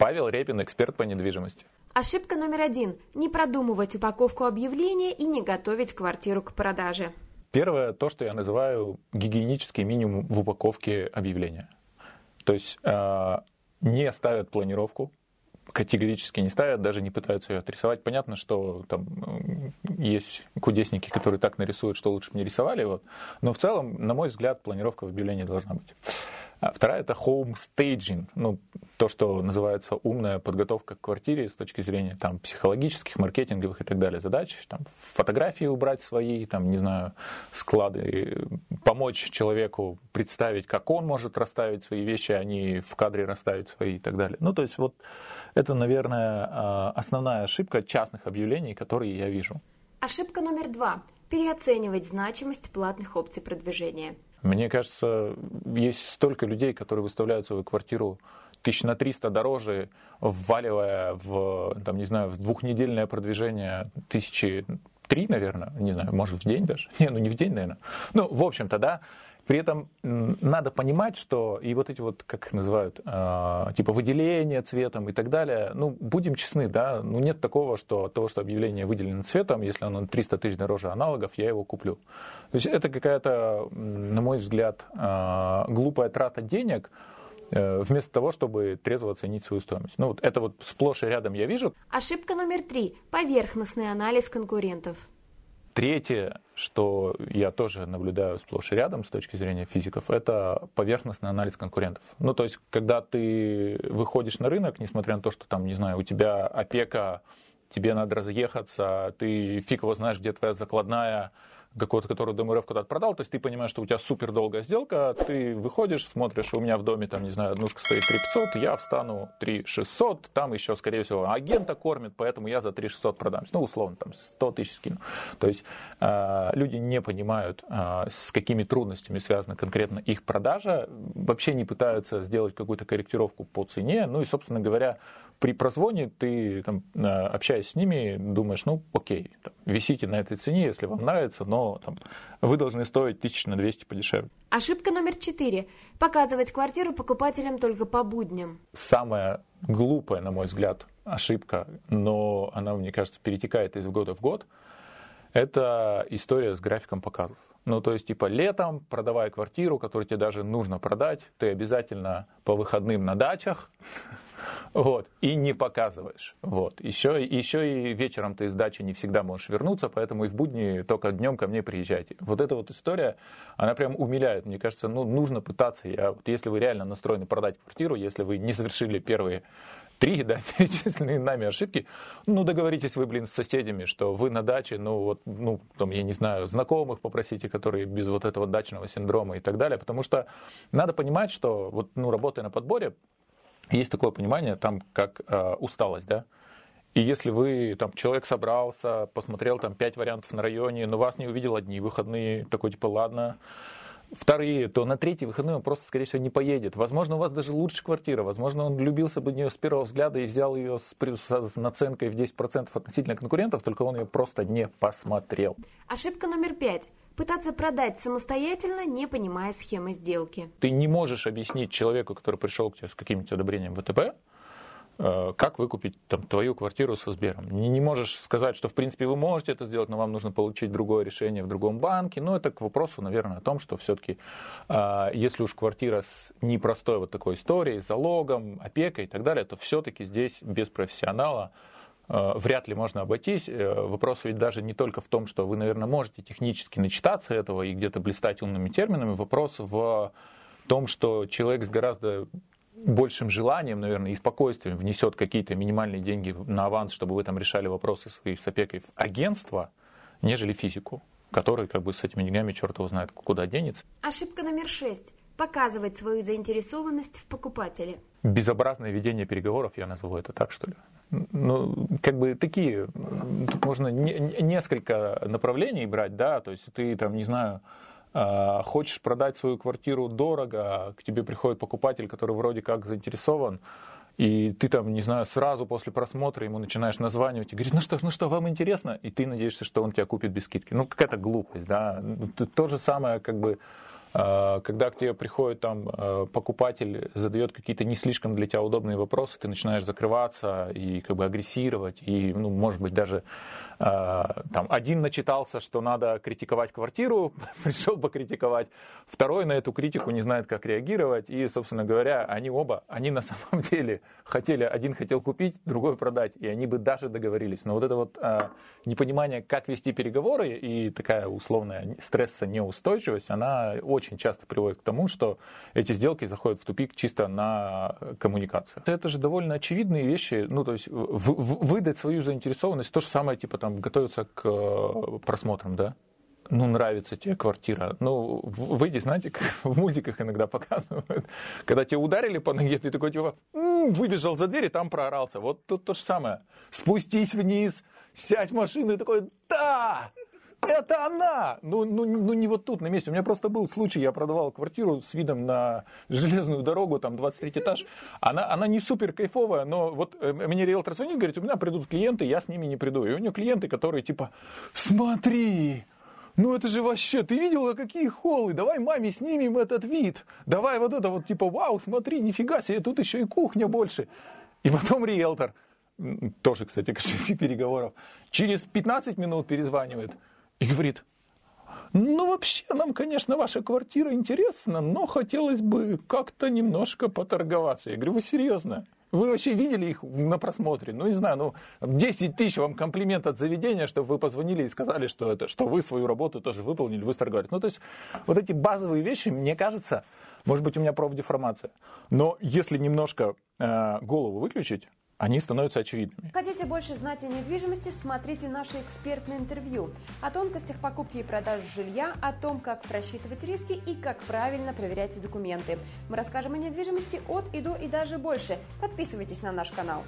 Павел Репин, эксперт по недвижимости. Ошибка номер один – не продумывать упаковку объявления и не готовить квартиру к продаже. Первое, то, что я называю гигиенический минимум в упаковке объявления. То есть э, не ставят планировку, категорически не ставят, даже не пытаются ее отрисовать. Понятно, что там есть кудесники, которые так нарисуют, что лучше бы не рисовали. Вот. Но в целом, на мой взгляд, планировка в объявлении должна быть. А вторая – это home staging, ну, то, что называется умная подготовка к квартире с точки зрения там, психологических, маркетинговых и так далее задач. Там, фотографии убрать свои, там, не знаю, склады, помочь человеку представить, как он может расставить свои вещи, а не в кадре расставить свои и так далее. Ну, то есть вот это, наверное, а, основная ошибка частных объявлений, которые я вижу. Ошибка номер два – переоценивать значимость платных опций продвижения. Мне кажется, есть столько людей, которые выставляют свою квартиру тысяч на 300 дороже, вваливая в, там, не знаю, в двухнедельное продвижение тысячи три, наверное, не знаю, может в день даже. Не, ну не в день, наверное. Ну, в общем-то, да, при этом надо понимать, что и вот эти вот, как их называют, э, типа выделения цветом и так далее, ну, будем честны, да, ну, нет такого, что того, что объявление выделено цветом, если оно 300 тысяч дороже аналогов, я его куплю. То есть это какая-то, на мой взгляд, э, глупая трата денег, э, вместо того, чтобы трезво оценить свою стоимость. Ну, вот это вот сплошь и рядом я вижу. Ошибка номер три. Поверхностный анализ конкурентов. Третье, что я тоже наблюдаю сплошь и рядом с точки зрения физиков, это поверхностный анализ конкурентов. Ну, то есть, когда ты выходишь на рынок, несмотря на то, что там, не знаю, у тебя опека, тебе надо разъехаться, ты фиг его знаешь, где твоя закладная, какой-то, который ДМРФ куда-то продал, то есть ты понимаешь, что у тебя супер долгая сделка, ты выходишь, смотришь, у меня в доме, там, не знаю, однушка стоит 3500, я встану 3600, там еще, скорее всего, агента кормит, поэтому я за 3600 продам. Ну, условно, там, 100 тысяч скину. То есть э, люди не понимают, э, с какими трудностями связана конкретно их продажа, вообще не пытаются сделать какую-то корректировку по цене, ну и, собственно говоря, при прозвоне ты, там, э, общаясь с ними, думаешь, ну, окей, там, висите на этой цене, если вам нравится, но там, вы должны стоить тысяч на 200 подешевле. Ошибка номер четыре. Показывать квартиру покупателям только по будням. Самая глупая, на мой взгляд, ошибка, но она, мне кажется, перетекает из года в год, это история с графиком показов. Ну, то есть, типа, летом, продавая квартиру, которую тебе даже нужно продать, ты обязательно по выходным на дачах, вот, и не показываешь. Вот. Еще, еще и вечером ты из дачи не всегда можешь вернуться, поэтому и в будни только днем ко мне приезжайте. Вот эта вот история, она прям умиляет. Мне кажется, ну, нужно пытаться. Я, вот если вы реально настроены продать квартиру, если вы не совершили первые три, да, перечисленные нами ошибки, ну, договоритесь вы, блин, с соседями, что вы на даче, ну, вот, ну, там, я не знаю, знакомых попросите, которые без вот этого дачного синдрома и так далее, потому что надо понимать, что вот, ну, работая на подборе, есть такое понимание, там, как э, усталость, да, и если вы, там, человек собрался, посмотрел там пять вариантов на районе, но вас не увидел одни выходные, такой, типа, ладно, вторые, то на третий выходной он просто, скорее всего, не поедет. Возможно, у вас даже лучше квартира, возможно, он влюбился бы в нее с первого взгляда и взял ее с, с наценкой в 10% относительно конкурентов, только он ее просто не посмотрел. Ошибка номер пять. Пытаться продать самостоятельно, не понимая схемы сделки. Ты не можешь объяснить человеку, который пришел к тебе с каким-нибудь одобрением ВТБ, как выкупить там, твою квартиру со Сбером. Не, не можешь сказать, что в принципе вы можете это сделать, но вам нужно получить другое решение в другом банке. Но это к вопросу, наверное, о том, что все-таки, э, если уж квартира с непростой вот такой историей, залогом, опекой и так далее, то все-таки здесь без профессионала э, вряд ли можно обойтись. Вопрос ведь даже не только в том, что вы, наверное, можете технически начитаться этого и где-то блистать умными терминами. Вопрос в том, что человек с гораздо большим желанием, наверное, и спокойствием внесет какие-то минимальные деньги на аванс, чтобы вы там решали вопросы свои с опекой в агентство, нежели физику, который как бы с этими деньгами черт его знает куда денется. Ошибка номер шесть. Показывать свою заинтересованность в покупателе. Безобразное ведение переговоров, я назову это так, что ли. Ну, как бы такие, тут можно не, несколько направлений брать, да, то есть ты там, не знаю, хочешь продать свою квартиру дорого, к тебе приходит покупатель, который вроде как заинтересован, и ты там, не знаю, сразу после просмотра ему начинаешь названивать и говорить, ну что, ну что, вам интересно? И ты надеешься, что он тебя купит без скидки. Ну, какая-то глупость, да. То же самое, как бы, Э, когда к тебе приходит там э, покупатель, задает какие-то не слишком для тебя удобные вопросы, ты начинаешь закрываться и как бы агрессировать, и, ну, может быть, даже а, там, один начитался, что надо критиковать квартиру, пришел покритиковать, второй на эту критику не знает, как реагировать, и, собственно говоря, они оба, они на самом деле хотели, один хотел купить, другой продать, и они бы даже договорились. Но вот это вот а, непонимание, как вести переговоры, и такая условная стресса неустойчивость, она очень часто приводит к тому, что эти сделки заходят в тупик чисто на коммуникации. Это же довольно очевидные вещи, ну, то есть в, в, выдать свою заинтересованность, то же самое, типа, там, там готовятся к э, просмотрам, да? ну, нравится тебе квартира. Ну, выйди, знаете, как в мультиках иногда показывают. Когда тебя ударили по ноге, ты такой, типа, выбежал за дверь и там проорался. Вот тут то же самое. Спустись вниз, сядь в машину и такой, да! Это она! Ну, ну, ну не вот тут, на месте. У меня просто был случай, я продавал квартиру с видом на железную дорогу, там 23 этаж. Она, она не супер кайфовая, но вот э, мне риэлтор звонит, говорит, у меня придут клиенты, я с ними не приду. И у нее клиенты, которые типа, смотри, ну это же вообще, ты видела, какие холлы? Давай маме снимем этот вид. Давай вот это вот, типа, вау, смотри, нифига себе, тут еще и кухня больше. И потом риэлтор, тоже, кстати, кошельки переговоров, через 15 минут перезванивает и говорит, ну, вообще, нам, конечно, ваша квартира интересна, но хотелось бы как-то немножко поторговаться. Я говорю, вы серьезно? Вы вообще видели их на просмотре? Ну, не знаю, ну, 10 тысяч вам комплимент от заведения, чтобы вы позвонили и сказали, что, это, что вы свою работу тоже выполнили, вы сторговались. Ну, то есть, вот эти базовые вещи, мне кажется, может быть, у меня профдеформация, но если немножко э, голову выключить, они становятся очевидными. Хотите больше знать о недвижимости, смотрите наши экспертные интервью о тонкостях покупки и продажи жилья, о том, как просчитывать риски и как правильно проверять документы. Мы расскажем о недвижимости от и до и даже больше. Подписывайтесь на наш канал.